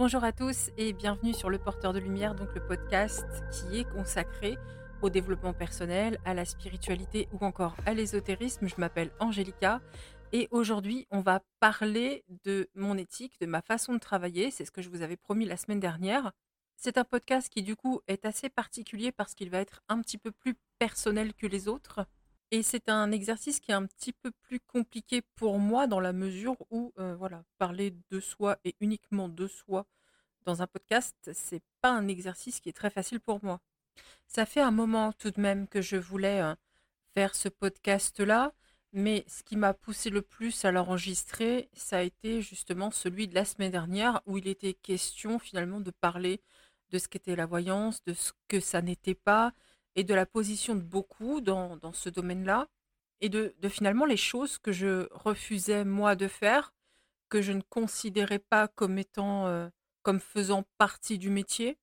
Bonjour à tous et bienvenue sur Le Porteur de Lumière, donc le podcast qui est consacré au développement personnel, à la spiritualité ou encore à l'ésotérisme. Je m'appelle Angélica et aujourd'hui on va parler de mon éthique, de ma façon de travailler. C'est ce que je vous avais promis la semaine dernière. C'est un podcast qui du coup est assez particulier parce qu'il va être un petit peu plus personnel que les autres. Et c'est un exercice qui est un petit peu plus compliqué pour moi dans la mesure où, euh, voilà, parler de soi et uniquement de soi dans un podcast, c'est pas un exercice qui est très facile pour moi. Ça fait un moment tout de même que je voulais euh, faire ce podcast-là, mais ce qui m'a poussé le plus à l'enregistrer, ça a été justement celui de la semaine dernière où il était question finalement de parler de ce qu'était la voyance, de ce que ça n'était pas, et de la position de beaucoup dans, dans ce domaine-là, et de, de, finalement les choses que je refusais moi de faire, que je ne considérais pas comme étant, euh, comme faisant partie du métier,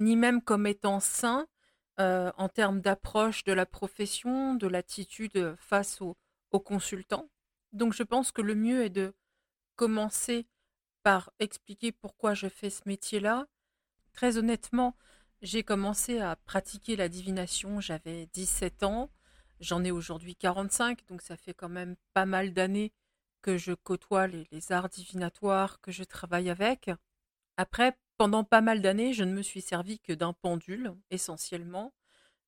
ni même comme étant sain euh, en termes d'approche de la profession, de l'attitude face aux, consultants. Donc je pense que le mieux est de commencer par expliquer pourquoi je fais ce métier-là. Très honnêtement, j'ai commencé à pratiquer la divination, j'avais 17 ans. J'en ai aujourd'hui 45, donc ça fait quand même pas mal d'années que je côtoie les, arts divinatoires, que je travaille avec. Après, pendant pas mal d'années, je ne me suis servi que d'un pendule, essentiellement.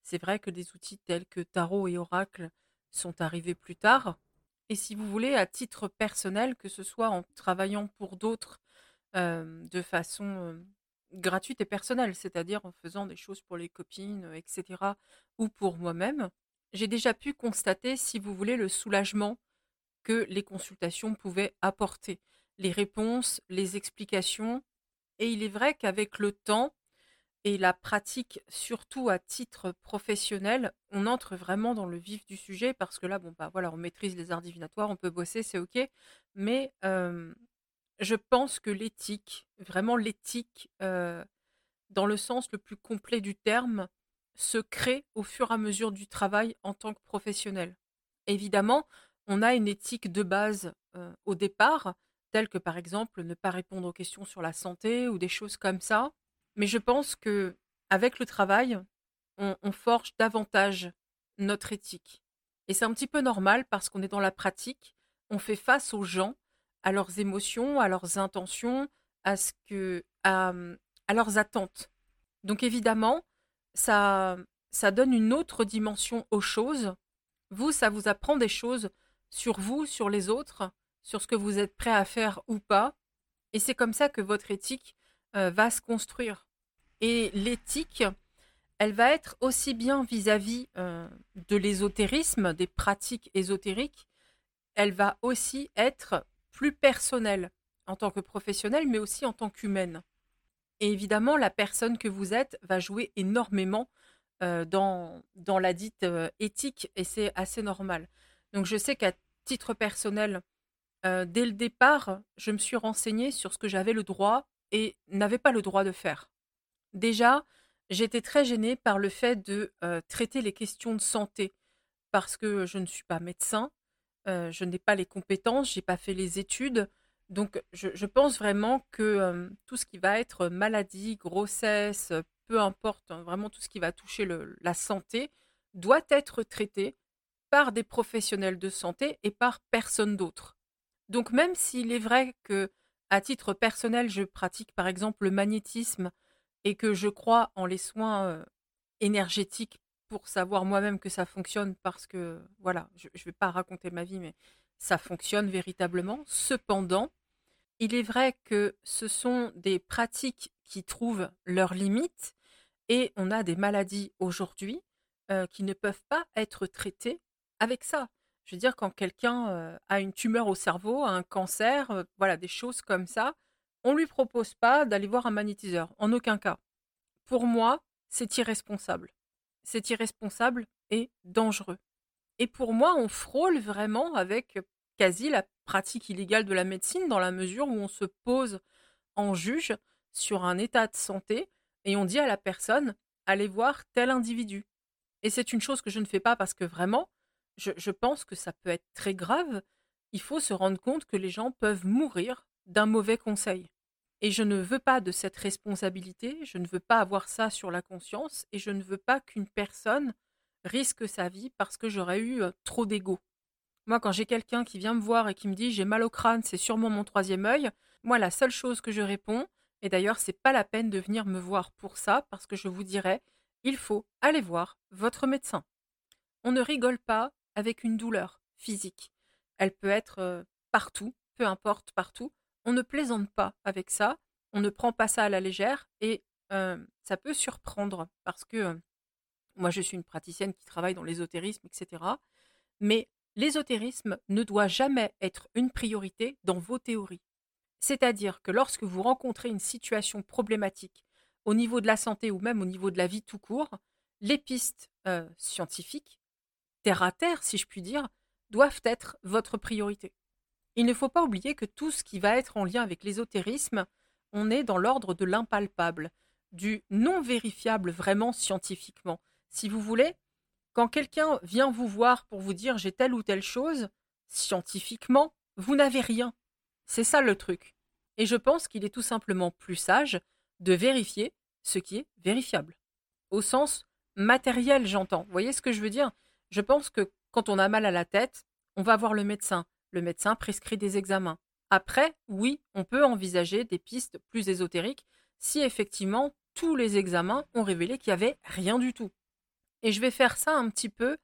C'est vrai que des outils tels que tarot et oracle sont arrivés plus tard. Et si vous voulez, à titre personnel, que ce soit en travaillant pour d'autres euh, de façon euh, gratuite et personnelle, c'est-à-dire en faisant des choses pour les copines, etc., ou pour moi-même, j'ai déjà pu constater, si vous voulez, le soulagement que les consultations pouvaient apporter, les réponses, les explications. Et il est vrai qu'avec le temps et la pratique, surtout à titre professionnel, on entre vraiment dans le vif du sujet parce que là, bon, bah voilà, on maîtrise les arts divinatoires, on peut bosser, c'est ok. Mais je pense que l'éthique, vraiment l'éthique, euh, dans le sens le plus complet du terme, se crée au fur et à mesure du travail en tant que professionnel. Évidemment, on a une éthique de base euh, au départ, telle que par exemple ne pas répondre aux questions sur la santé ou des choses comme ça. Mais je pense que avec le travail, on forge davantage notre éthique. Et c'est un petit peu normal parce qu'on est dans la pratique, on fait face aux gens à leurs émotions, à leurs intentions, à ce que à, à leurs attentes. Donc évidemment, ça ça donne une autre dimension aux choses. Vous, ça vous apprend des choses sur vous, sur les autres, sur ce que vous êtes prêt à faire ou pas. Et c'est comme ça que votre éthique euh, va se construire. Et l'éthique, elle va être aussi bien vis-à-vis euh, de l'ésotérisme, des pratiques ésotériques, elle va aussi être plus personnelle en tant que professionnelle, mais aussi en tant qu'humaine. Et évidemment, la personne que vous êtes va jouer énormément euh, dans, dans la dite euh, éthique, et c'est assez normal. Donc je sais qu'à titre personnel, euh, dès le départ, je me suis renseignée sur ce que j'avais le droit et n'avais pas le droit de faire. Déjà, j'étais très gênée par le fait de traiter les questions de santé, parce que je ne suis pas médecin, je n'ai pas les compétences, j'ai pas fait les études. Donc, je, pense vraiment que tout ce qui va être maladie, grossesse, peu importe, hein, vraiment tout ce qui va toucher la santé, doit être traité par des professionnels de santé et par personne d'autre. Donc, même s'il est vrai que, à titre personnel, je pratique par exemple le magnétisme et que je crois en les soins énergétiques pour savoir moi-même que ça fonctionne parce que, voilà, je ne vais pas raconter ma vie, mais ça fonctionne véritablement. Cependant, il est vrai que ce sont des pratiques qui trouvent leurs limites et on a des maladies aujourd'hui euh, qui ne peuvent pas être traitées avec ça. Je veux dire, quand quelqu'un euh, a une tumeur au cerveau, un cancer, euh, voilà, des choses comme ça, on ne lui propose pas d'aller voir un magnétiseur, en aucun cas. Pour moi, c'est irresponsable c'est irresponsable et dangereux. Et pour moi, on frôle vraiment avec quasi la pratique illégale de la médecine dans la mesure où on se pose en juge sur un état de santé et on dit à la personne allez voir tel individu. Et c'est une chose que je ne fais pas parce que vraiment, je, pense que ça peut être très grave. Il faut se rendre compte que les gens peuvent mourir d'un mauvais conseil. Et je ne veux pas de cette responsabilité, je ne veux pas avoir ça sur la conscience, et je ne veux pas qu'une personne risque sa vie parce que j'aurais eu trop d'ego. Moi, quand j'ai quelqu'un qui vient me voir et qui me dit j'ai mal au crâne, c'est sûrement mon troisième œil, moi, la seule chose que je réponds, et d'ailleurs, c'est pas la peine de venir me voir pour ça, parce que je vous dirais, il faut aller voir votre médecin. On ne rigole pas avec une douleur physique. Elle peut être partout, peu importe partout. On ne plaisante pas avec ça, on ne prend pas ça à la légère et ça peut surprendre parce que moi je suis une praticienne qui travaille dans l'ésotérisme, etc. Mais l'ésotérisme ne doit jamais être une priorité dans vos théories. C'est-à-dire que lorsque vous rencontrez une situation problématique au niveau de la santé ou même au niveau de la vie tout court, les pistes scientifiques, terre à terre si je puis dire, doivent être votre priorité. Il ne faut pas oublier que tout ce qui va être en lien avec l'ésotérisme, on est dans l'ordre de l'impalpable, du non vérifiable vraiment scientifiquement. Si vous voulez, quand quelqu'un vient vous voir pour vous dire j'ai telle ou telle chose, scientifiquement, vous n'avez rien. C'est ça le truc. Et je pense qu'il est tout simplement plus sage de vérifier ce qui est vérifiable. Au sens matériel, j'entends. Vous voyez ce que je veux dire? Je pense que quand on a mal à la tête, on va voir le médecin le médecin prescrit des examens. Après, oui, on peut envisager des pistes plus ésotériques si effectivement tous les examens ont révélé qu'il n'y avait rien du tout. Et je vais faire ça un petit peu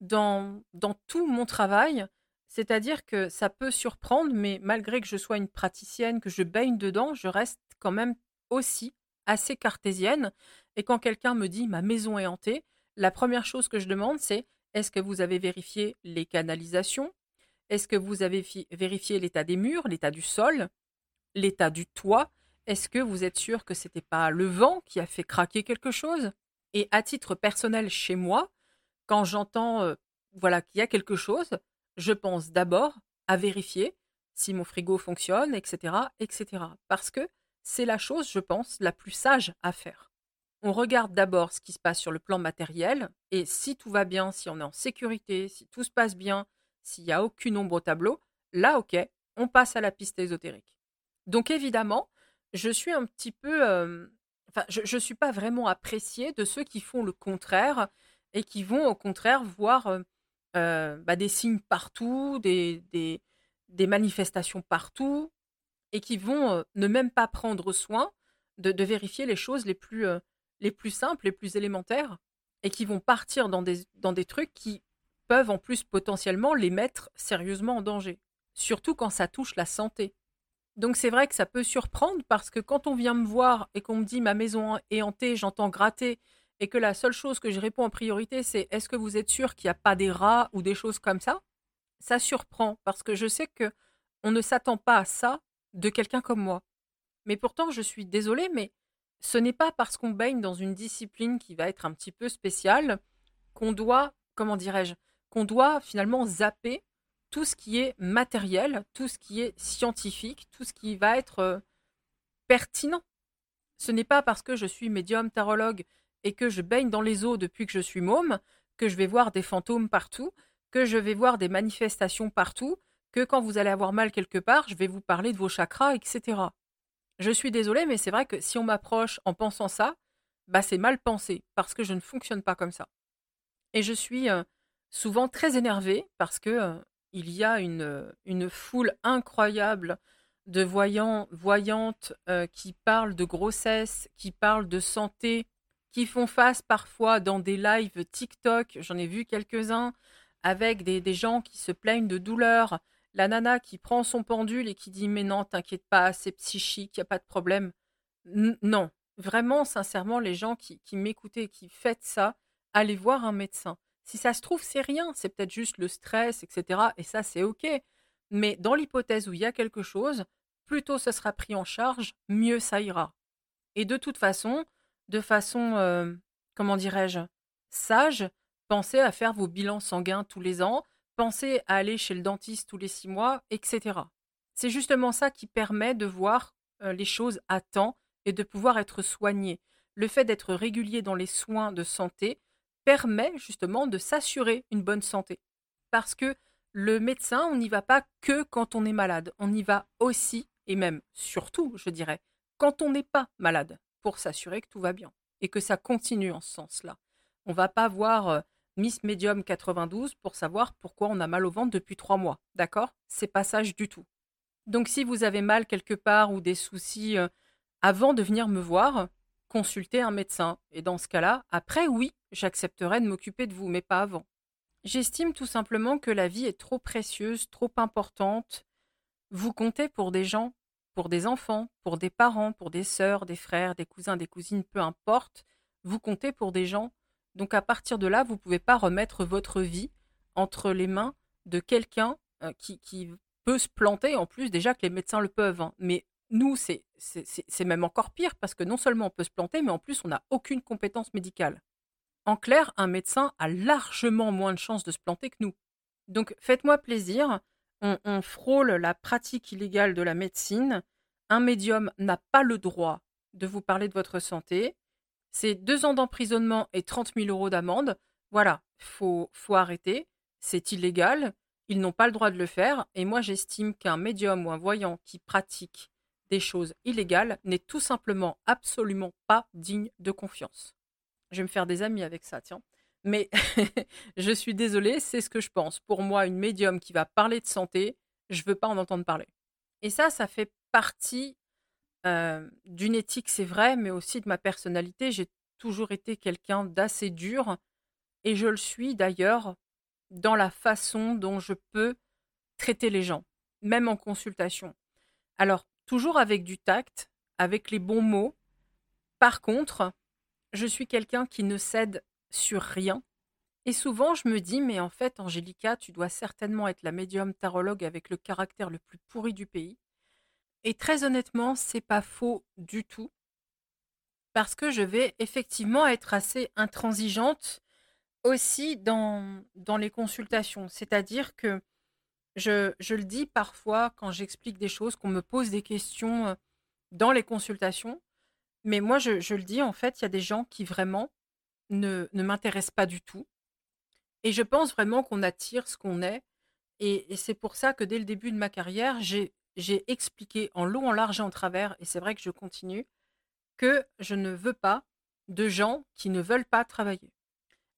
dans, dans tout mon travail, c'est-à-dire que ça peut surprendre, mais malgré que je sois une praticienne, que je baigne dedans, je reste quand même aussi assez cartésienne. Et quand quelqu'un me dit ma maison est hantée, la première chose que je demande, c'est est-ce que vous avez vérifié les canalisations? Est-ce que vous avez vérifié l'état des murs, l'état du sol, l'état du toit? Est-ce que vous êtes sûr que ce n'était pas le vent qui a fait craquer quelque chose? Et à titre personnel chez moi, quand j'entends euh, voilà qu'il y a quelque chose, je pense d'abord à vérifier si mon frigo fonctionne, etc., etc. Parce que c'est la chose, je pense, la plus sage à faire. On regarde d'abord ce qui se passe sur le plan matériel, et si tout va bien, si on est en sécurité, si tout se passe bien, s'il n'y a aucune ombre au tableau, là, ok, on passe à la piste ésotérique. Donc évidemment, je suis un petit peu... enfin, je ne suis pas vraiment appréciée de ceux qui font le contraire et qui vont au contraire voir bah, des signes partout, des, manifestations partout, et qui vont ne même pas prendre soin de, vérifier les choses les plus, les plus simples, les plus élémentaires, et qui vont partir dans des trucs qui peuvent en plus potentiellement les mettre sérieusement en danger, surtout quand ça touche la santé. Donc c'est vrai que ça peut surprendre parce que quand on vient me voir et qu'on me dit ma maison est hantée, j'entends gratter et que la seule chose que je réponds en priorité c'est est-ce que vous êtes sûr qu'il n'y a pas des rats ou des choses comme ça? Ça surprend parce que je sais que on ne s'attend pas à ça de quelqu'un comme moi. Mais pourtant je suis désolée mais ce n'est pas parce qu'on baigne dans une discipline qui va être un petit peu spéciale qu'on doit, comment dirais-je, qu'on doit finalement zapper tout ce qui est matériel, tout ce qui est scientifique, tout ce qui va être euh, pertinent. Ce n'est pas parce que je suis médium tarologue et que je baigne dans les eaux depuis que je suis môme que je vais voir des fantômes partout, que je vais voir des manifestations partout, que quand vous allez avoir mal quelque part, je vais vous parler de vos chakras, etc. Je suis désolée, mais c'est vrai que si on m'approche en pensant ça, bah c'est mal pensé, parce que je ne fonctionne pas comme ça. Et je suis euh, souvent très énervé parce que il y a une, foule incroyable de voyants, voyantes qui parlent de grossesse, qui parlent de santé, qui font face parfois dans des lives TikTok, j'en ai vu quelques-uns, avec des, des, gens qui se plaignent de douleur. La nana qui prend son pendule et qui dit Mais non, t'inquiète pas, c'est psychique, il n'y a pas de problème. non, vraiment, sincèrement, les gens qui, qui m'écoutaient qui faites ça, allez voir un médecin. Si ça se trouve, c'est rien, c'est peut-être juste le stress, etc. Et ça, c'est OK. Mais dans l'hypothèse où il y a quelque chose, plus tôt ce sera pris en charge, mieux ça ira. Et de toute façon, de façon, euh, comment dirais-je, sage, pensez à faire vos bilans sanguins tous les ans, pensez à aller chez le dentiste tous les six mois, etc. C'est justement ça qui permet de voir euh, les choses à temps et de pouvoir être soigné. Le fait d'être régulier dans les soins de santé permet justement de s'assurer une bonne santé. Parce que le médecin, on n'y va pas que quand on est malade, on y va aussi, et même surtout, je dirais, quand on n'est pas malade pour s'assurer que tout va bien et que ça continue en ce sens-là. On va pas voir euh, Miss Medium 92 pour savoir pourquoi on a mal au ventre depuis trois mois, d'accord? C'est pas sage du tout. Donc si vous avez mal quelque part ou des soucis euh, avant de venir me voir, consultez un médecin. Et dans ce cas-là, après, oui, j'accepterai de m'occuper de vous, mais pas avant. J'estime tout simplement que la vie est trop précieuse, trop importante. Vous comptez pour des gens, pour des enfants, pour des parents, pour des sœurs, des frères, des cousins, des cousines, peu importe. Vous comptez pour des gens. Donc à partir de là, vous ne pouvez pas remettre votre vie entre les mains de quelqu'un euh, qui, qui, peut se planter, en plus déjà que les médecins le peuvent. Hein. Mais nous, c'est même encore pire parce que non seulement on peut se planter, mais en plus on n'a aucune compétence médicale. En clair, un médecin a largement moins de chances de se planter que nous. Donc faites-moi plaisir, on, frôle la pratique illégale de la médecine. Un médium n'a pas le droit de vous parler de votre santé. C'est deux ans d'emprisonnement et 30 000 euros d'amende. Voilà, faut, faut arrêter. C'est illégal. Ils n'ont pas le droit de le faire. Et moi, j'estime qu'un médium ou un voyant qui pratique des choses illégales n'est tout simplement absolument pas digne de confiance. Je vais me faire des amis avec ça, tiens. Mais je suis désolée, c'est ce que je pense. Pour moi, une médium qui va parler de santé, je veux pas en entendre parler. Et ça, ça fait partie euh, d'une éthique, c'est vrai, mais aussi de ma personnalité. J'ai toujours été quelqu'un d'assez dur, et je le suis d'ailleurs dans la façon dont je peux traiter les gens, même en consultation. Alors, toujours avec du tact, avec les bons mots. Par contre, je suis quelqu'un qui ne cède sur rien. Et souvent, je me dis, mais en fait, Angélica, tu dois certainement être la médium tarologue avec le caractère le plus pourri du pays. Et très honnêtement, c'est pas faux du tout. Parce que je vais effectivement être assez intransigeante aussi dans, dans les consultations. C'est-à-dire que je, le dis parfois quand j'explique des choses, qu'on me pose des questions euh, dans les consultations. Mais moi, je, le dis, en fait, il y a des gens qui vraiment ne, ne m'intéressent pas du tout. Et je pense vraiment qu'on attire ce qu'on est. Et, c'est pour ça que dès le début de ma carrière, j'ai expliqué en long, en large et en travers, et c'est vrai que je continue, que je ne veux pas de gens qui ne veulent pas travailler.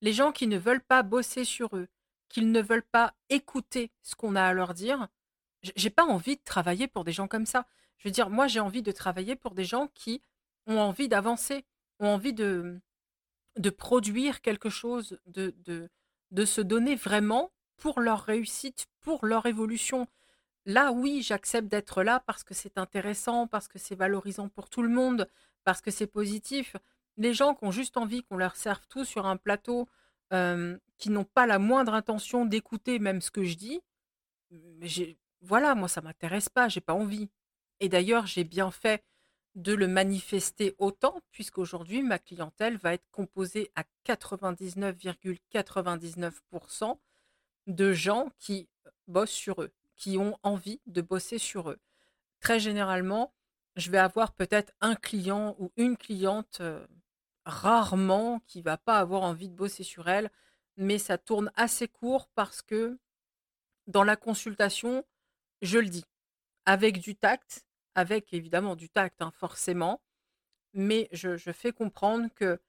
Les gens qui ne veulent pas bosser sur eux, qu'ils ne veulent pas écouter ce qu'on a à leur dire, j'ai pas envie de travailler pour des gens comme ça. Je veux dire, moi, j'ai envie de travailler pour des gens qui ont envie d'avancer, ont envie de, produire quelque chose, de se donner vraiment pour leur réussite, pour leur évolution. Là, oui, j'accepte d'être là parce que c'est intéressant, parce que c'est valorisant pour tout le monde, parce que c'est positif. Les gens qui ont juste envie qu'on leur serve tout sur un plateau, euh, qui n'ont pas la moindre intention d'écouter même ce que je dis, voilà, moi ça m'intéresse pas, j'ai pas envie. Et d'ailleurs, j'ai bien fait de le manifester autant, puisqu'aujourd'hui, ma clientèle va être composée à 99,99% de gens qui bossent sur eux, qui ont envie de bosser sur eux. Très généralement, je vais avoir peut-être un client ou une cliente euh, rarement qui va pas avoir envie de bosser sur elle, mais ça tourne assez court parce que dans la consultation, je le dis, avec du tact, avec évidemment du tact, hein, forcément, mais je, fais comprendre que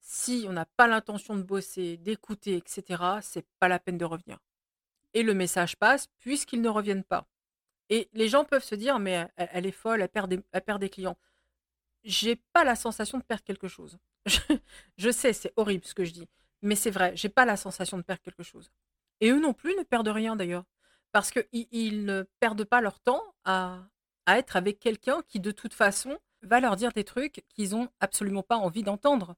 si on n'a pas l'intention de bosser, d'écouter, etc., c'est pas la peine de revenir. Et le message passe puisqu'ils ne reviennent pas. Et les gens peuvent se dire, mais elle, est folle, elle perd des, elle perd des clients. J'ai pas la sensation de perdre quelque chose. je sais, c'est horrible ce que je dis, mais c'est vrai, j'ai pas la sensation de perdre quelque chose. Et eux non plus ne perdent rien d'ailleurs, parce qu'ils ne perdent pas leur temps à, être avec quelqu'un qui de toute façon va leur dire des trucs qu'ils ont absolument pas envie d'entendre.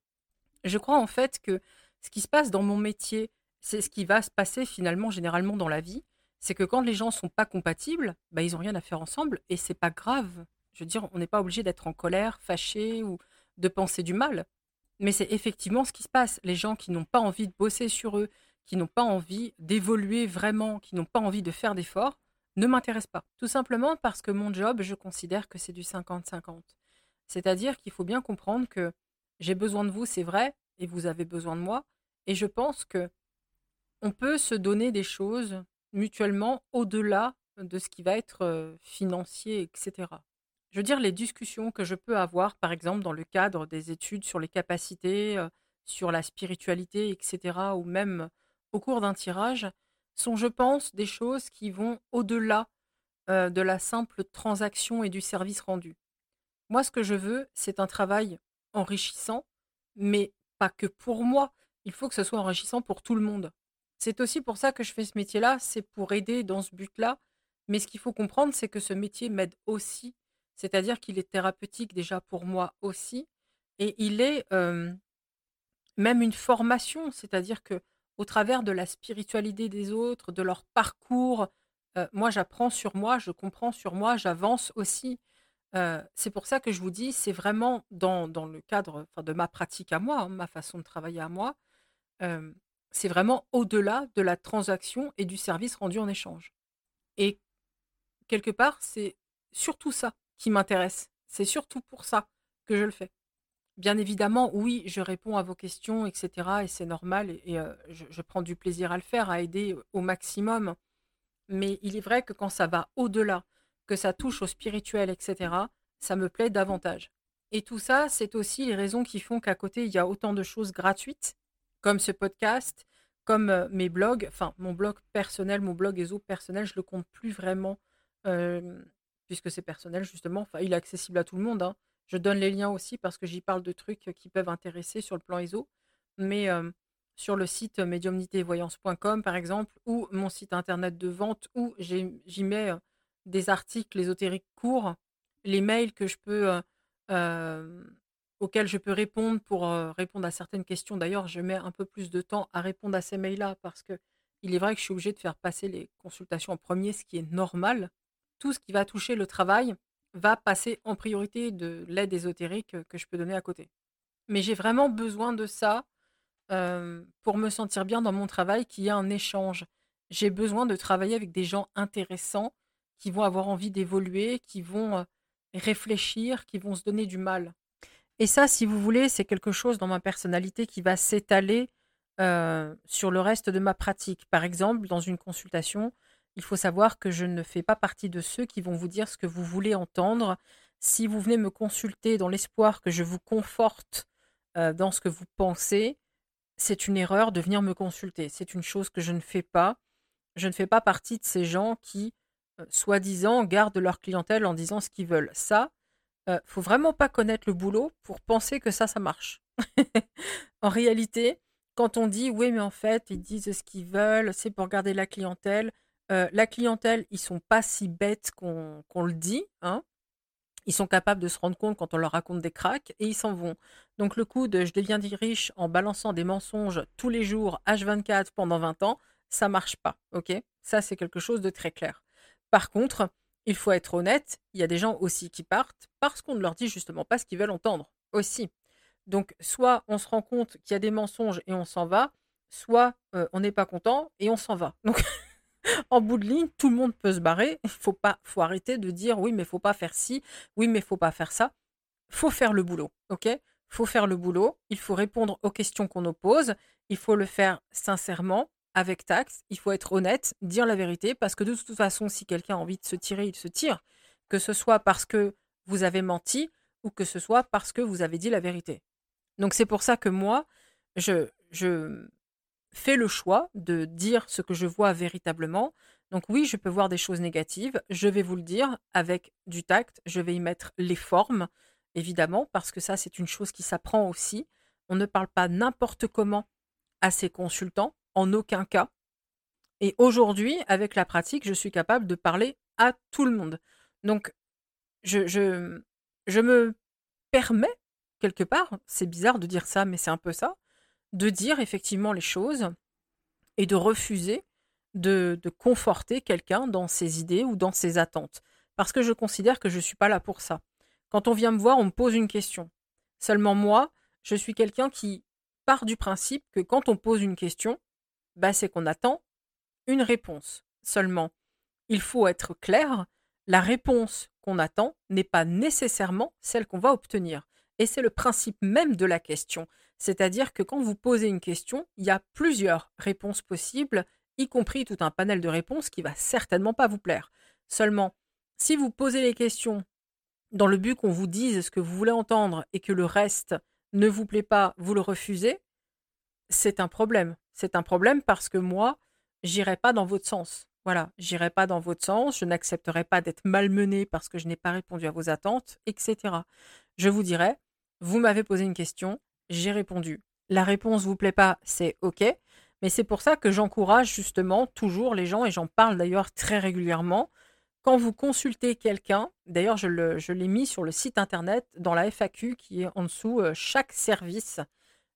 Je crois en fait que ce qui se passe dans mon métier, c'est ce qui va se passer finalement généralement dans la vie, c'est que quand les gens sont pas compatibles, bah, ils ont rien à faire ensemble et c'est pas grave. Je veux dire, on n'est pas obligé d'être en colère, fâché ou de penser du mal. Mais c'est effectivement ce qui se passe. Les gens qui n'ont pas envie de bosser sur eux, qui n'ont pas envie d'évoluer vraiment, qui n'ont pas envie de faire d'efforts, ne m'intéressent pas. Tout simplement parce que mon job, je considère que c'est du 50-50. C'est-à-dire qu'il faut bien comprendre que j'ai besoin de vous, c'est vrai, et vous avez besoin de moi. Et je pense que on peut se donner des choses mutuellement au-delà de ce qui va être financier, etc. Je veux dire, les discussions que je peux avoir, par exemple, dans le cadre des études sur les capacités, sur la spiritualité, etc., ou même au cours d'un tirage, sont, je pense, des choses qui vont au-delà de la simple transaction et du service rendu. Moi, ce que je veux, c'est un travail enrichissant, mais pas que pour moi. Il faut que ce soit enrichissant pour tout le monde. C'est aussi pour ça que je fais ce métier-là, c'est pour aider dans ce but-là. Mais ce qu'il faut comprendre, c'est que ce métier m'aide aussi. C'est-à-dire qu'il est thérapeutique déjà pour moi aussi. Et il est même une formation. C'est-à-dire que au travers de la spiritualité des autres, de leur parcours, moi j'apprends sur moi, je comprends sur moi, j'avance aussi. c'est pour ça que je vous dis, c'est vraiment dans, le cadre de ma pratique à moi, hein, ma façon de travailler à moi, c'est vraiment au-delà de la transaction et du service rendu en échange. Et quelque part, c'est surtout ça qui m'intéresse. C'est surtout pour ça que je le fais. Bien évidemment, oui, je réponds à vos questions, etc. Et c'est normal. Et, je, je, prends du plaisir à le faire, à aider au maximum. Mais il est vrai que quand ça va au-delà, que ça touche au spirituel, etc., ça me plaît davantage. Et tout ça, c'est aussi les raisons qui font qu'à côté, il y a autant de choses gratuites comme ce podcast, comme mes blogs, enfin mon blog personnel, mon blog ESO personnel, je le compte plus vraiment puisque c'est personnel justement. Enfin, il est accessible à tout le monde. Hein. Je donne les liens aussi parce que j'y parle de trucs qui peuvent intéresser sur le plan ESO. Mais sur le site médiumnitévoyance.com par exemple, ou mon site internet de vente, où j'y mets des articles ésotériques courts, les mails que je peux auxquels je peux répondre pour répondre à certaines questions. D'ailleurs, je mets un peu plus de temps à répondre à ces mails-là parce que il est vrai que je suis obligée de faire passer les consultations en premier, ce qui est normal. Tout ce qui va toucher le travail va passer en priorité de l'aide ésotérique que je peux donner à côté. Mais j'ai vraiment besoin de ça pour me sentir bien dans mon travail, qui a un échange. J'ai besoin de travailler avec des gens intéressants qui vont avoir envie d'évoluer, qui vont réfléchir, qui vont se donner du mal. Et ça, si vous voulez, c'est quelque chose dans ma personnalité qui va s'étaler sur le reste de ma pratique. Par exemple, dans une consultation, il faut savoir que je ne fais pas partie de ceux qui vont vous dire ce que vous voulez entendre. Si vous venez me consulter dans l'espoir que je vous conforte dans ce que vous pensez, c'est une erreur de venir me consulter. C'est une chose que je ne fais pas. Je ne fais pas partie de ces gens qui, soi-disant, gardent leur clientèle en disant ce qu'ils veulent. Ça, ne faut vraiment pas connaître le boulot pour penser que ça, ça marche. en réalité, quand on dit oui, mais en fait, ils disent ce qu'ils veulent, c'est pour garder la clientèle. La clientèle, ils sont pas si bêtes qu'on le dit. Hein. Ils sont capables de se rendre compte quand on leur raconte des cracks et ils s'en vont. Donc le coup de je deviens riche en balançant des mensonges tous les jours, H24 pendant 20 ans, ça marche pas. Ok? Ça, c'est quelque chose de très clair. Par contre, il faut être honnête, il y a des gens aussi qui partent parce qu'on ne leur dit justement pas ce qu'ils veulent entendre aussi. Donc soit on se rend compte qu'il y a des mensonges et on s'en va, soit on n'est pas content et on s'en va. Donc en bout de ligne, tout le monde peut se barrer. Il faut pas, arrêter de dire oui mais faut pas faire ci, oui mais faut pas faire ça. Faut faire le boulot, ok? Faut faire le boulot. Il faut répondre aux questions qu'on nous pose. Il faut le faire sincèrement avec taxe, il faut être honnête, dire la vérité, parce que de toute façon, si quelqu'un a envie de se tirer, il se tire, que ce soit parce que vous avez menti ou que ce soit parce que vous avez dit la vérité. Donc c'est pour ça que moi, je, je fais le choix de dire ce que je vois véritablement. Donc oui, je peux voir des choses négatives, je vais vous le dire avec du tact, je vais y mettre les formes, évidemment, parce que ça, c'est une chose qui s'apprend aussi. On ne parle pas n'importe comment à ses consultants, en aucun cas. Et aujourd'hui, avec la pratique, je suis capable de parler à tout le monde. Donc, je, je, je me permets, quelque part, c'est bizarre de dire ça, mais c'est un peu ça, de dire effectivement les choses et de refuser de, de conforter quelqu'un dans ses idées ou dans ses attentes. Parce que je considère que je ne suis pas là pour ça. Quand on vient me voir, on me pose une question. Seulement moi, je suis quelqu'un qui part du principe que quand on pose une question, bah, c'est qu'on attend une réponse seulement. Il faut être clair, la réponse qu'on attend n'est pas nécessairement celle qu'on va obtenir. Et c'est le principe même de la question. C'est-à-dire que quand vous posez une question, il y a plusieurs réponses possibles, y compris tout un panel de réponses qui va certainement pas vous plaire. Seulement, si vous posez les questions dans le but qu'on vous dise ce que vous voulez entendre et que le reste ne vous plaît pas, vous le refusez, c'est un problème. C'est un problème parce que moi, j'irai pas dans votre sens. Voilà, j'irai pas dans votre sens, je n'accepterai pas d'être malmené parce que je n'ai pas répondu à vos attentes, etc. Je vous dirai, vous m'avez posé une question, j'ai répondu. La réponse vous plaît pas, c'est OK, mais c'est pour ça que j'encourage justement toujours les gens, et j'en parle d'ailleurs très régulièrement, quand vous consultez quelqu'un, d'ailleurs je l'ai mis sur le site internet dans la FAQ qui est en dessous, euh, chaque service,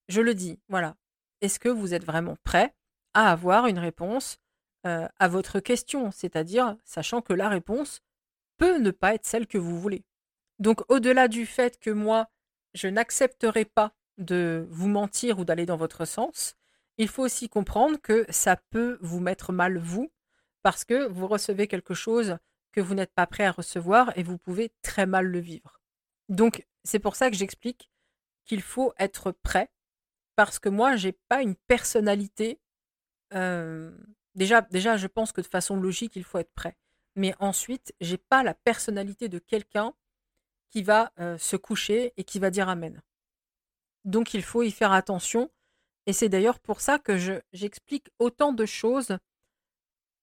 je le dis, voilà. Est-ce que vous êtes vraiment prêt à avoir une réponse euh, à votre question, c'est-à-dire sachant que la réponse peut ne pas être celle que vous voulez. Donc au-delà du fait que moi, je n'accepterai pas de vous mentir ou d'aller dans votre sens, il faut aussi comprendre que ça peut vous mettre mal vous, parce que vous recevez quelque chose que vous n'êtes pas prêt à recevoir et vous pouvez très mal le vivre. Donc c'est pour ça que j'explique qu'il faut être prêt, parce que moi, j'ai pas une personnalité euh, Déjà, déjà, je pense que de façon logique, il faut être prêt. Mais ensuite, j'ai pas la personnalité de quelqu'un qui va euh, se coucher et qui va dire Amen. Donc, il faut y faire attention. Et c'est d'ailleurs pour ça que j'explique autant de choses,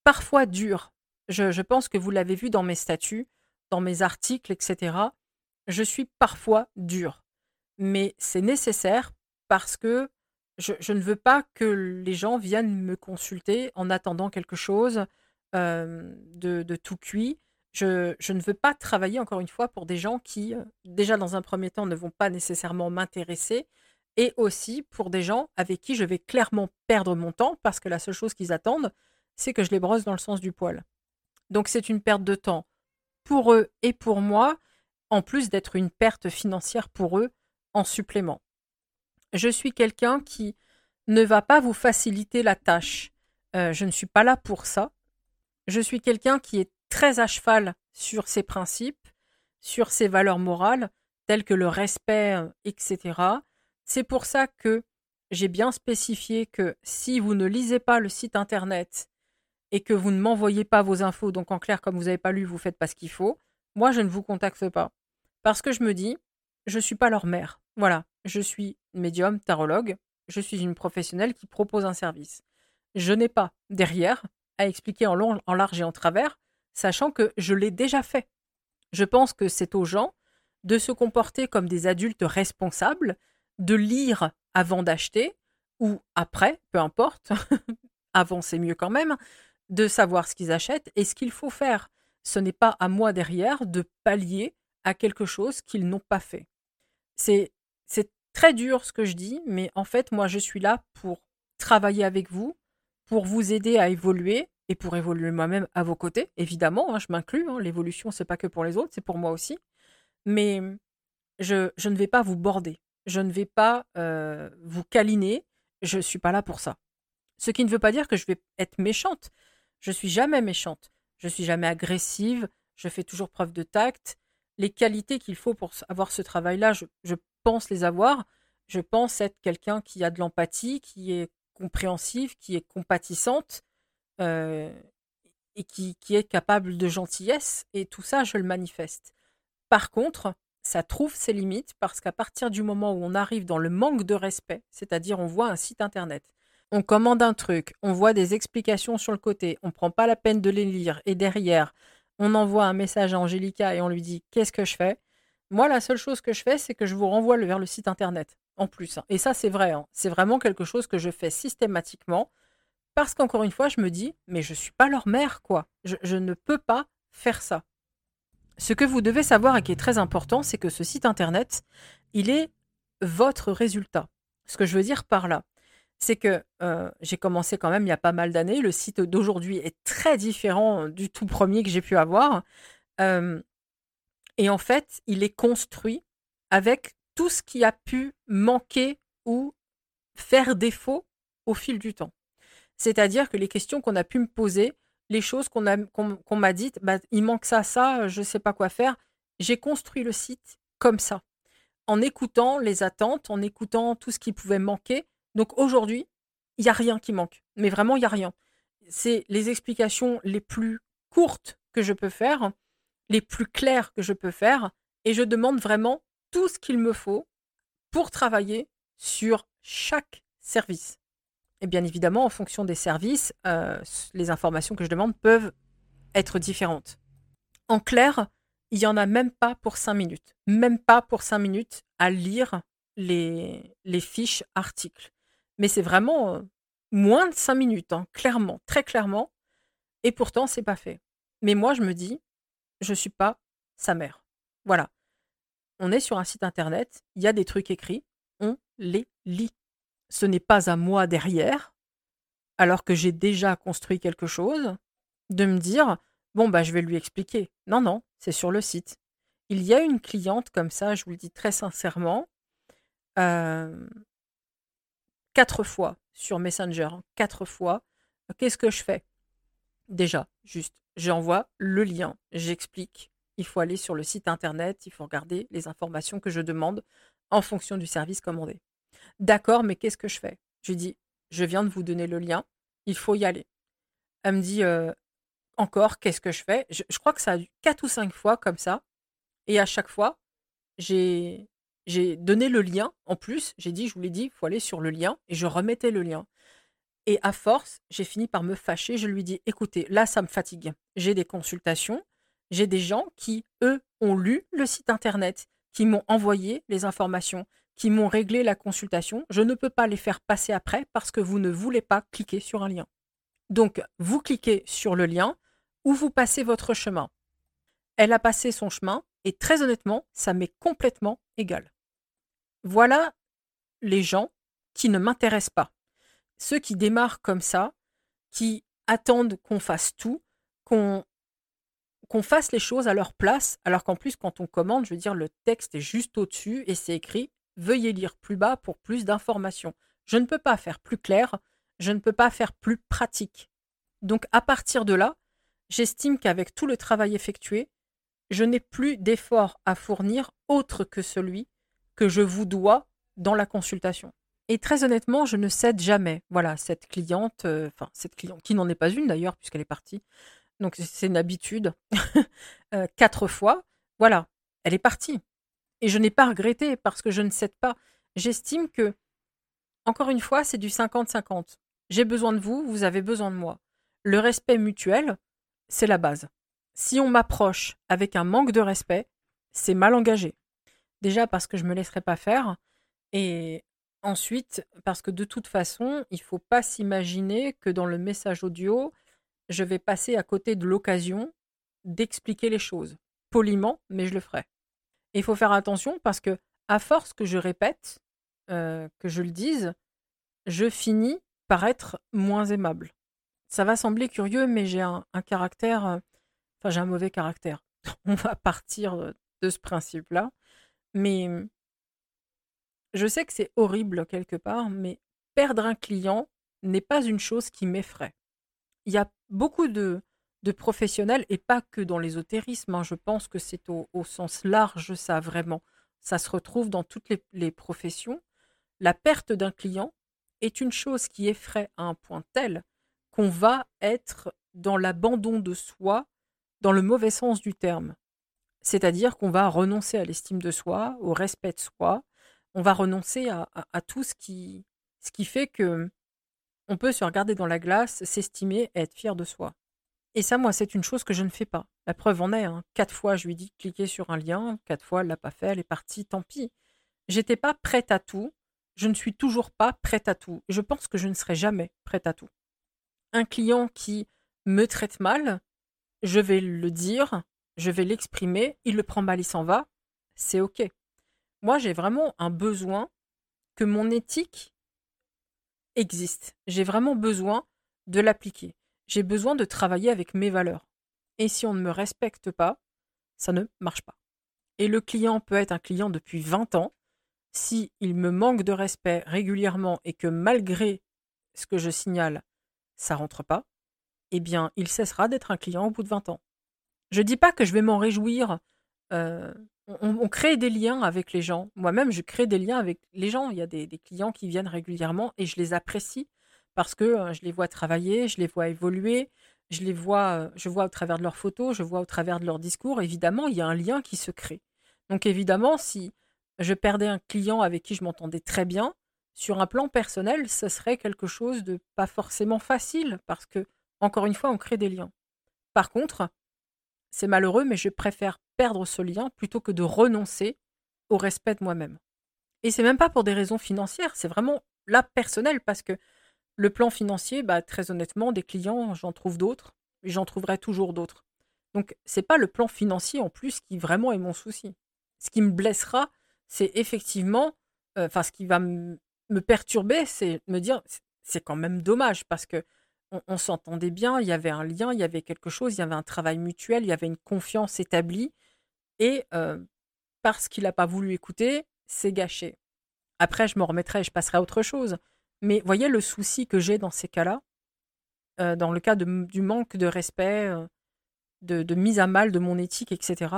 parfois dures. Je, je pense que vous l'avez vu dans mes statuts, dans mes articles, etc. Je suis parfois dure. Mais c'est nécessaire parce que je, ne veux pas que les gens viennent me consulter en attendant quelque chose de, tout cuit. Je, ne veux pas travailler, encore une fois, pour des gens qui, déjà dans un premier temps, ne vont pas nécessairement m'intéresser, et aussi pour des gens avec qui je vais clairement perdre mon temps, parce que la seule chose qu'ils attendent, c'est que je les brosse dans le sens du poil. Donc c'est une perte de temps pour eux et pour moi, en plus d'être une perte financière pour eux en supplément. Je suis quelqu'un qui ne va pas vous faciliter la tâche. Euh, je ne suis pas là pour ça. Je suis quelqu'un qui est très à cheval sur ses principes, sur ses valeurs morales, telles que le respect, euh, etc. C'est pour ça que j'ai bien spécifié que si vous ne lisez pas le site internet et que vous ne m'envoyez pas vos infos, donc en clair, comme vous n'avez pas lu, vous faites pas ce qu'il faut, moi je ne vous contacte pas. Parce que je me dis, je ne suis pas leur mère. Voilà, je suis médium, tarologue, je suis une professionnelle qui propose un service. Je n'ai pas derrière à expliquer en long, en large et en travers, sachant que je l'ai déjà fait. Je pense que c'est aux gens de se comporter comme des adultes responsables, de lire avant d'acheter, ou après, peu importe, avant c'est mieux quand même, de savoir ce qu'ils achètent et ce qu'il faut faire. Ce n'est pas à moi derrière de pallier à quelque chose qu'ils n'ont pas fait. C'est très dur ce que je dis, mais en fait, moi, je suis là pour travailler avec vous, pour vous aider à évoluer et pour évoluer moi-même à vos côtés, évidemment, hein, je m'inclus, hein, l'évolution, c'est pas que pour les autres, c'est pour moi aussi. Mais je, je, ne vais pas vous border, je ne vais pas euh, vous câliner, je ne suis pas là pour ça. Ce qui ne veut pas dire que je vais être méchante. Je suis jamais méchante, je suis jamais agressive, je fais toujours preuve de tact. Les qualités qu'il faut pour avoir ce travail-là, je, je pense les avoir. Je pense être quelqu'un qui a de l'empathie, qui est compréhensive, qui est compatissante et qui, est capable de gentillesse. Et tout ça, je le manifeste. Par contre, ça trouve ses limites parce qu'à partir du moment où on arrive dans le manque de respect, c'est-à-dire on voit un site internet, on commande un truc, on voit des explications sur le côté, on prend pas la peine de les lire et derrière, on envoie un message à Angélica et on lui dit qu'est-ce que je fais? Moi, la seule chose que je fais, c'est que je vous renvoie vers le site internet, en plus. Hein. Et ça, c'est vrai. Hein. C'est vraiment quelque chose que je fais systématiquement. Parce qu'encore une fois, je me dis, mais je ne suis pas leur mère, quoi. Je, ne peux pas faire ça. Ce que vous devez savoir et qui est très important, c'est que ce site internet, il est votre résultat. Ce que je veux dire par là, c'est que euh, j'ai commencé quand même il y a pas mal d'années. Le site d'aujourd'hui est très différent du tout premier que j'ai pu avoir. Euh, et en fait, il est construit avec tout ce qui a pu manquer ou faire défaut au fil du temps. C'est-à-dire que les questions qu'on a pu me poser, les choses qu'on m'a dites, bah, il manque ça, ça, je ne sais pas quoi faire. J'ai construit le site comme ça, en écoutant les attentes, en écoutant tout ce qui pouvait manquer. Donc aujourd'hui, il n'y a rien qui manque. Mais vraiment, il n'y a rien. C'est les explications les plus courtes que je peux faire les plus clairs que je peux faire et je demande vraiment tout ce qu'il me faut pour travailler sur chaque service. Et bien évidemment, en fonction des services, euh, les informations que je demande peuvent être différentes. En clair, il n'y en a même pas pour cinq minutes. Même pas pour cinq minutes à lire les, fiches articles. Mais c'est vraiment euh, moins de cinq minutes, hein, clairement, très clairement. Et pourtant, c'est pas fait. Mais moi, je me dis, je ne suis pas sa mère. Voilà. On est sur un site internet, il y a des trucs écrits, on les lit. Ce n'est pas à moi derrière, alors que j'ai déjà construit quelque chose, de me dire bon bah je vais lui expliquer. Non non, c'est sur le site. Il y a une cliente comme ça, je vous le dis très sincèrement, euh, quatre fois sur Messenger, quatre fois. Qu'est-ce que je fais? Déjà, juste, j'envoie le lien, j'explique. Il faut aller sur le site internet, il faut regarder les informations que je demande en fonction du service commandé. D'accord, mais qu'est-ce que je fais? Je lui dis, je viens de vous donner le lien, il faut y aller. Elle me dit, encore, qu'est-ce que je fais? Je, crois que ça a eu quatre ou cinq fois comme ça. Et à chaque fois, j'ai donné le lien. En plus, j'ai dit, je vous l'ai dit, il faut aller sur le lien. Et je remettais le lien. Et à force, j'ai fini par me fâcher. Je lui dis, écoutez, là, ça me fatigue. J'ai des consultations. J'ai des gens qui, eux, ont lu le site internet, qui m'ont envoyé les informations, qui m'ont réglé la consultation. Je ne peux pas les faire passer après parce que vous ne voulez pas cliquer sur un lien. Donc, vous cliquez sur le lien ou vous passez votre chemin. Elle a passé son chemin et très honnêtement, ça m'est complètement égal. Voilà les gens qui ne m'intéressent pas. Ceux qui démarrent comme ça, qui attendent qu'on fasse tout, qu'on qu'on fasse les choses à leur place, alors qu'en plus, quand on commande, je veux dire, le texte est juste au-dessus et c'est écrit Veuillez lire plus bas pour plus d'informations. Je ne peux pas faire plus clair, je ne peux pas faire plus pratique. Donc, à partir de là, j'estime qu'avec tout le travail effectué, je n'ai plus d'effort à fournir autre que celui que je vous dois dans la consultation. Et très honnêtement, je ne cède jamais. Voilà, cette cliente, euh, cette cliente, qui n'en est pas une d'ailleurs, puisqu'elle est partie. Donc, c'est une habitude. Euh, quatre fois. Voilà, elle est partie. Et je n'ai pas regretté parce que je ne cède pas. J'estime que, encore une fois, c'est du 50-50. J'ai besoin de vous, vous avez besoin de moi. Le respect mutuel, c'est la base. Si on m'approche avec un manque de respect, c'est mal engagé. Déjà parce que je ne me laisserai pas faire, et ensuite parce que de toute façon, il ne faut pas s'imaginer que dans le message audio, je vais passer à côté de l'occasion d'expliquer les choses. Poliment, mais je le ferai. Il faut faire attention parce que, à force que je répète, euh, que je le dise, je finis par être moins aimable. Ça va sembler curieux, mais j'ai un, caractère, euh, enfin j'ai un mauvais caractère. On va partir euh, de ce principe-là. Mais mmh, je sais que c'est horrible quelque part, mais perdre un client n'est pas une chose qui m'effraie. Il y a beaucoup de, professionnels, et pas que dans l'ésotérisme, hein, je pense que c'est au, sens large ça vraiment. Ça se retrouve dans toutes les professions. La perte d'un client est une chose qui effraie à un point tel qu'on va être dans l'abandon de soi dans le mauvais sens du terme. C'est-à-dire qu'on va renoncer à l'estime de soi, au respect de soi, on va renoncer à, tout ce qui, ce qui fait que on peut se regarder dans la glace, s'estimer être fier de soi. Et ça, moi, c'est une chose que je ne fais pas. La preuve en est, hein. quatre fois, je lui dis cliquer sur un lien, quatre fois, elle l'a pas fait, elle est partie, tant pis. J'étais pas prête à tout, je ne suis toujours pas prête à tout. Je pense que je ne serai jamais prête à tout un client qui me traite mal, je vais le dire, je vais l'exprimer, il le prend mal, il s'en va, c'est OK. Moi, j'ai vraiment un besoin que mon éthique existe. J'ai vraiment besoin de l'appliquer. J'ai besoin de travailler avec mes valeurs. Et si on ne me respecte pas, ça ne marche pas. Et le client peut être un client depuis 20 ans. Si me manque de respect régulièrement et que malgré ce que je signale, ça rentre pas, eh bien, il cessera d'être un client au bout de 20 ans. Je dis pas que je vais m'en réjouir. Euh, on, crée des liens avec les gens. Moi-même, je crée des liens avec les gens. Il y a des, clients qui viennent régulièrement et je les apprécie parce que je les vois travailler, je les vois évoluer, je les vois, je vois au travers de leurs photos, je vois au travers de leurs discours. Évidemment, il y a un lien qui se crée. Donc évidemment, si je perdais un client avec qui je m'entendais très bien, sur un plan personnel, ce serait quelque chose de pas forcément facile parce que, encore une fois, on crée des liens. Par contre, c'est malheureux, mais je préfère perdre ce lien plutôt que de renoncer au respect de moi-même. Et c'est même pas pour des raisons financières, c'est vraiment là personnel parce que le plan financier, bah, très honnêtement, des clients, j'en trouve d'autres, et j'en trouverai toujours d'autres. Donc, c'est pas le plan financier en plus qui vraiment est mon souci. Ce qui me blessera, c'est effectivement, euh, enfin, ce qui va me perturber, c'est me dire, c'est quand même dommage parce que on, s'entendait bien, il y avait un lien, il y avait quelque chose, il y avait un travail mutuel, il y avait une confiance établie. Et euh, parce qu'il n'a pas voulu écouter, c'est gâché. Après, je me remettrai et je passerai à autre chose. Mais voyez le souci que j'ai dans ces cas-là, euh, dans le cas du manque de respect, euh, de, mise à mal de mon éthique, etc.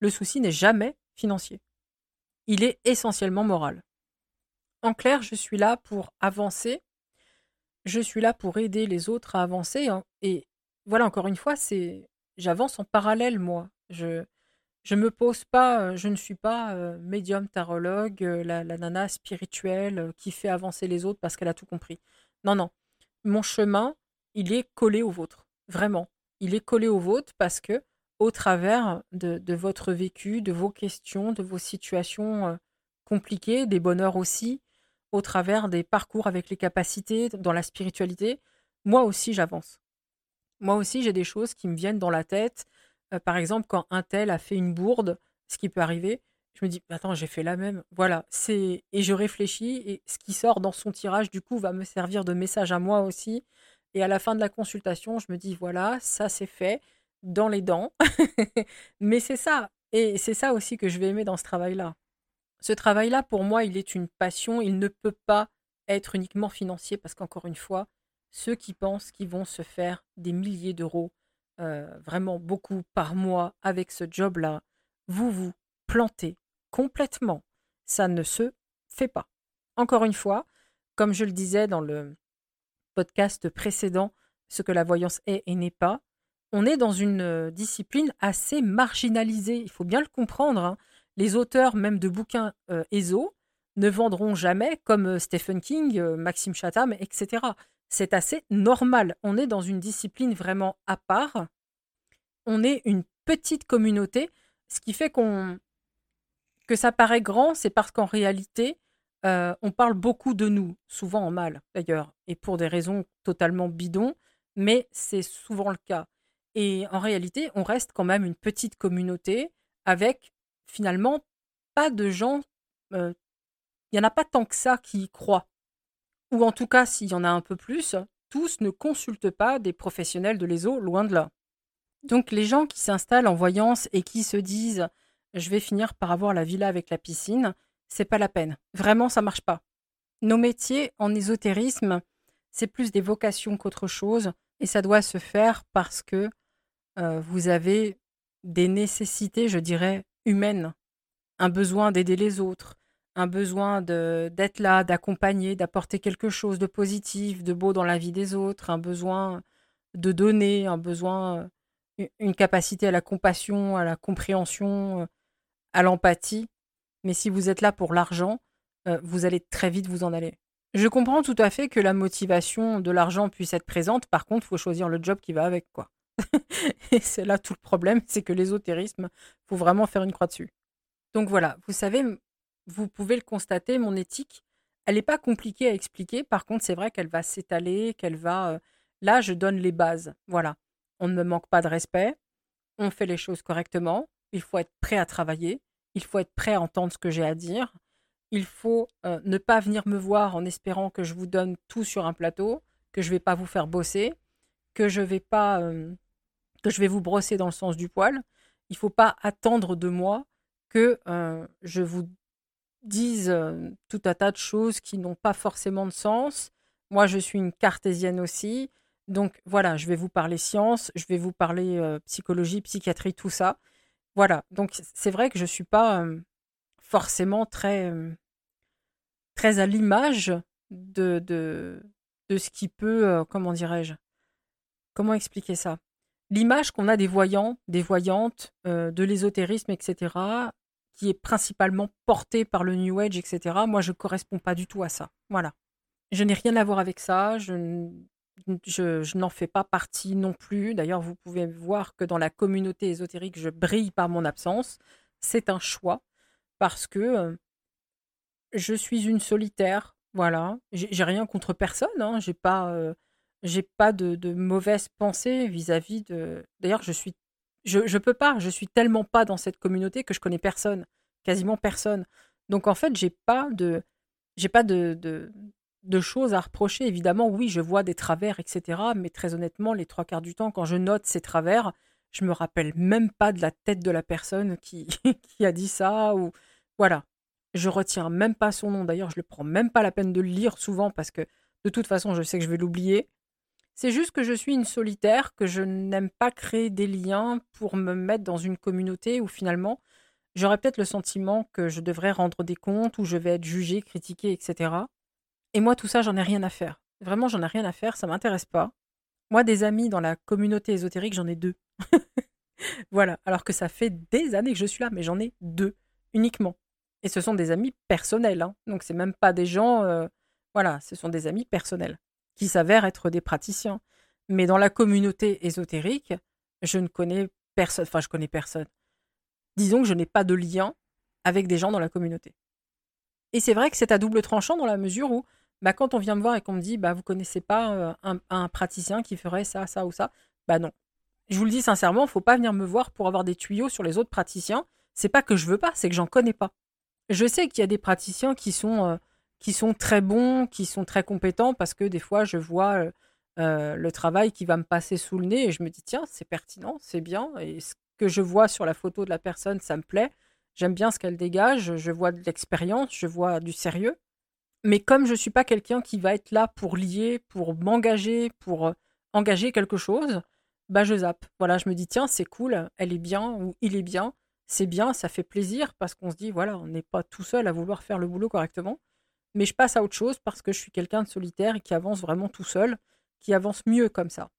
Le souci n'est jamais financier. Il est essentiellement moral. En clair, je suis là pour avancer. Je suis là pour aider les autres à avancer. Hein, et voilà, encore une fois, c'est j'avance en parallèle, moi. Je, je me pose pas, euh, je ne suis pas euh, médium tarologue, euh, la, nana spirituelle qui fait avancer les autres parce qu'elle a tout compris. Non, non. Mon chemin, il est collé au vôtre. Vraiment. Il est collé au vôtre parce que, au travers de, votre vécu, de vos questions, de vos situations compliquées, des bonheurs aussi, au travers des parcours avec les capacités, dans la spiritualité, moi aussi j'avance. Moi aussi j'ai des choses qui me viennent dans la tête, euh, par exemple, quand un tel a fait une bourde, ce qui peut arriver, je me dis, attends, j'ai fait la même. Voilà, c'est et je réfléchis et ce qui sort dans son tirage, du coup, va me servir de message à moi aussi. Et à la fin de la consultation, je me dis, voilà, ça c'est fait dans les dents. Mais c'est ça. Et c'est ça aussi que je vais aimer dans ce travail-là. Ce travail-là, pour moi, il est une passion. Il ne peut pas être uniquement financier parce qu'encore une fois, ceux qui pensent qu'ils vont se faire des milliers d'euros euh, vraiment beaucoup par mois avec ce job-là, vous vous plantez complètement. Ça ne se fait pas. Encore une fois, comme je le disais dans le podcast précédent, ce que la voyance est et n'est pas, on est dans une euh, discipline assez marginalisée. Il faut bien le comprendre. Hein. Les auteurs même de bouquins euh, ESO ne vendront jamais comme Stephen King, Maxime Chatham, etc c'est assez normal. On est dans une discipline vraiment à part. On est une petite communauté, ce qui fait qu'on que ça paraît grand, c'est parce qu'en réalité, euh, on parle beaucoup de nous, souvent en mal d'ailleurs, et pour des raisons totalement bidons, mais c'est souvent le cas. Et en réalité, on reste quand même une petite communauté avec finalement pas de gens. Euh, il n'y en a pas tant que ça qui y croient ou en tout cas s'il y en a un peu plus, tous ne consultent pas des professionnels de l'ESO, loin de là. Donc les gens qui s'installent en voyance et qui se disent je vais finir par avoir la villa avec la piscine, c'est pas la peine. Vraiment, ça marche pas. Nos métiers en ésotérisme, c'est plus des vocations qu'autre chose, et ça doit se faire parce que euh, vous avez des nécessités, je dirais, humaines, un besoin d'aider les autres, un besoin d'être là, d'accompagner, d'apporter quelque chose de positif, de beau dans la vie des autres, un besoin de donner, un besoin, une capacité à la compassion, à la compréhension, à l'empathie. Mais si vous êtes là pour l'argent, euh, vous allez très vite vous en aller. Je comprends tout à fait que la motivation de l'argent puisse être présente, par contre, il faut choisir le job qui va avec, quoi. Et c'est là tout le problème, c'est que l'ésotérisme, faut vraiment faire une croix dessus. Donc voilà, vous savez, vous pouvez le constater, mon éthique, elle n'est pas compliquée à expliquer. Par contre, c'est vrai qu'elle va s'étaler, qu'elle va... Euh, là, je donne les bases. Voilà. On ne me manque pas de respect. On fait les choses correctement. Il faut être prêt à travailler. Il faut être prêt à entendre ce que j'ai à dire. Il faut euh, ne pas venir me voir en espérant que je vous donne tout sur un plateau, que je ne vais pas vous faire bosser, que je vais pas... Euh, que je vais vous brosser dans le sens du poil. Il ne faut pas attendre de moi que je vous disent tout un tas de choses qui n'ont pas forcément de sens. Moi, je suis une cartésienne aussi. Donc voilà, je vais vous parler science, je vais vous parler psychologie, psychiatrie, tout ça. Voilà, donc c'est vrai que je ne suis pas forcément très, très à l'image de, de, de, ce qui peut, comment dirais-je, comment expliquer ça? L'image qu'on a des voyants, des voyantes, de l'ésotérisme, etc., qui est principalement porté par le New Age, etc. Moi, je ne correspond pas du tout à ça. Voilà. Je n'ai rien à voir avec ça. Je, je, n'en fais pas partie non plus. D'ailleurs, vous pouvez voir que dans la communauté ésotérique, je brille par mon absence. C'est un choix parce que euh, je suis une solitaire. Voilà. J'ai rien contre personne. Hein. J'ai pas, euh, pas de, de mauvaises pensées vis-à-vis de. D'ailleurs, je suis je, je peux pas, je suis tellement pas dans cette communauté que je connais personne, quasiment personne. Donc en fait, j'ai pas de j'ai pas de, de, de, choses à reprocher. Évidemment, oui, je vois des travers, etc. Mais très honnêtement, les trois quarts du temps, quand je note ces travers, je me rappelle même pas de la tête de la personne qui, qui a dit ça ou voilà. Je retiens même pas son nom. D'ailleurs, je le prends même pas la peine de le lire souvent parce que de toute façon, je sais que je vais l'oublier. C'est juste que je suis une solitaire, que je n'aime pas créer des liens pour me mettre dans une communauté où finalement j'aurais peut-être le sentiment que je devrais rendre des comptes, où je vais être jugée, critiquée, etc. Et moi, tout ça, j'en ai rien à faire. Vraiment, j'en ai rien à faire, ça m'intéresse pas. Moi, des amis dans la communauté ésotérique, j'en ai deux. voilà, alors que ça fait des années que je suis là, mais j'en ai deux uniquement. Et ce sont des amis personnels, hein. donc c'est même pas des gens. Euh, voilà, ce sont des amis personnels qui s'avèrent être des praticiens. Mais dans la communauté ésotérique, je ne connais personne. Enfin, je connais personne. Disons que je n'ai pas de lien avec des gens dans la communauté. Et c'est vrai que c'est à double tranchant dans la mesure où, bah, quand on vient me voir et qu'on me dit, bah, vous connaissez pas euh, un, praticien qui ferait ça, ça ou ça, bah non. Je vous le dis sincèrement, faut pas venir me voir pour avoir des tuyaux sur les autres praticiens. C'est pas que je veux pas, c'est que j'en connais pas. Je sais qu'il y a des praticiens qui sont euh, qui sont très bons, qui sont très compétents, parce que des fois, je vois euh, euh, le travail qui va me passer sous le nez et je me dis, tiens, c'est pertinent, c'est bien. Et ce que je vois sur la photo de la personne, ça me plaît. J'aime bien ce qu'elle dégage, je vois de l'expérience, je vois du sérieux. Mais comme je ne suis pas quelqu'un qui va être là pour lier, pour m'engager, pour euh, engager quelque chose, bah je zappe. Voilà, je me dis, tiens, c'est cool, elle est bien ou il est bien, c'est bien, ça fait plaisir parce qu'on se dit, voilà, on n'est pas tout seul à vouloir faire le boulot correctement mais je passe à autre chose parce que je suis quelqu'un de solitaire et qui avance vraiment tout seul, qui avance mieux comme ça.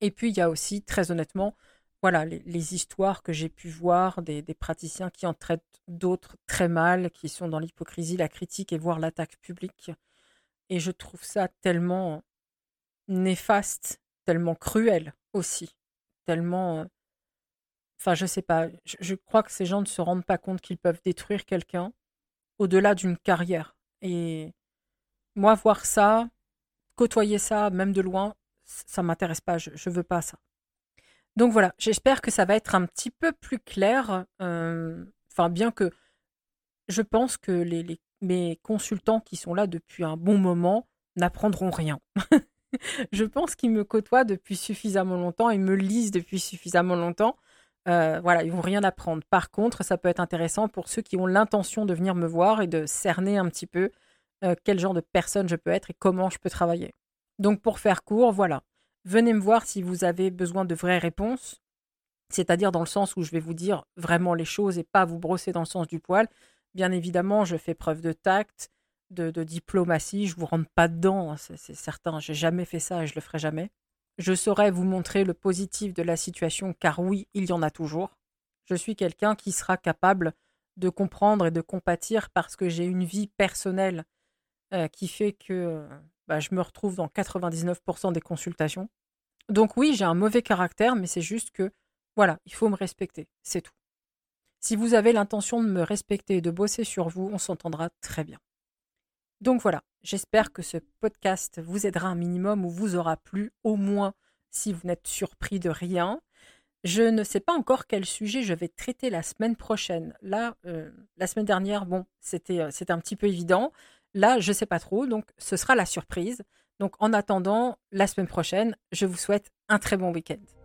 Et puis il y a aussi, très honnêtement, voilà, les, histoires que j'ai pu voir des, praticiens qui en traitent d'autres très mal, qui sont dans l'hypocrisie, la critique et voire l'attaque publique. Et je trouve ça tellement néfaste, tellement cruel aussi, tellement... Enfin, je sais pas, je crois que ces gens ne se rendent pas compte qu'ils peuvent détruire quelqu'un au-delà d'une carrière. Et moi, voir ça, côtoyer ça, même de loin, ça m'intéresse pas. Je, ne veux pas ça. Donc voilà, j'espère que ça va être un petit peu plus clair. Euh, enfin, bien que je pense que les, mes consultants qui sont là depuis un bon moment n'apprendront rien. je pense qu'ils me côtoient depuis suffisamment longtemps, ils me lisent depuis suffisamment longtemps. Euh, voilà, ils vont rien apprendre. Par contre, ça peut être intéressant pour ceux qui ont l'intention de venir me voir et de cerner un petit peu euh, quel genre de personne je peux être et comment je peux travailler. Donc, pour faire court, voilà. Venez me voir si vous avez besoin de vraies réponses, c'est-à-dire dans le sens où je vais vous dire vraiment les choses et pas vous brosser dans le sens du poil. Bien évidemment, je fais preuve de tact, de, diplomatie. Je vous rentre pas dedans, hein, c'est certain. J'ai jamais fait ça et je le ferai jamais. Je saurais vous montrer le positif de la situation, car oui, il y en a toujours. Je suis quelqu'un qui sera capable de comprendre et de compatir parce que j'ai une vie personnelle euh, qui fait que bah, je me retrouve dans 99% des consultations. Donc oui, j'ai un mauvais caractère, mais c'est juste que, voilà, il faut me respecter, c'est tout. Si vous avez l'intention de me respecter et de bosser sur vous, on s'entendra très bien. Donc voilà, j'espère que ce podcast vous aidera un minimum ou vous aura plu, au moins si vous n'êtes surpris de rien. Je ne sais pas encore quel sujet je vais traiter la semaine prochaine. Là, euh, la semaine dernière, bon, c'était, euh, c'était un petit peu évident. Là, je ne sais pas trop, donc ce sera la surprise. Donc en attendant, la semaine prochaine, je vous souhaite un très bon week-end.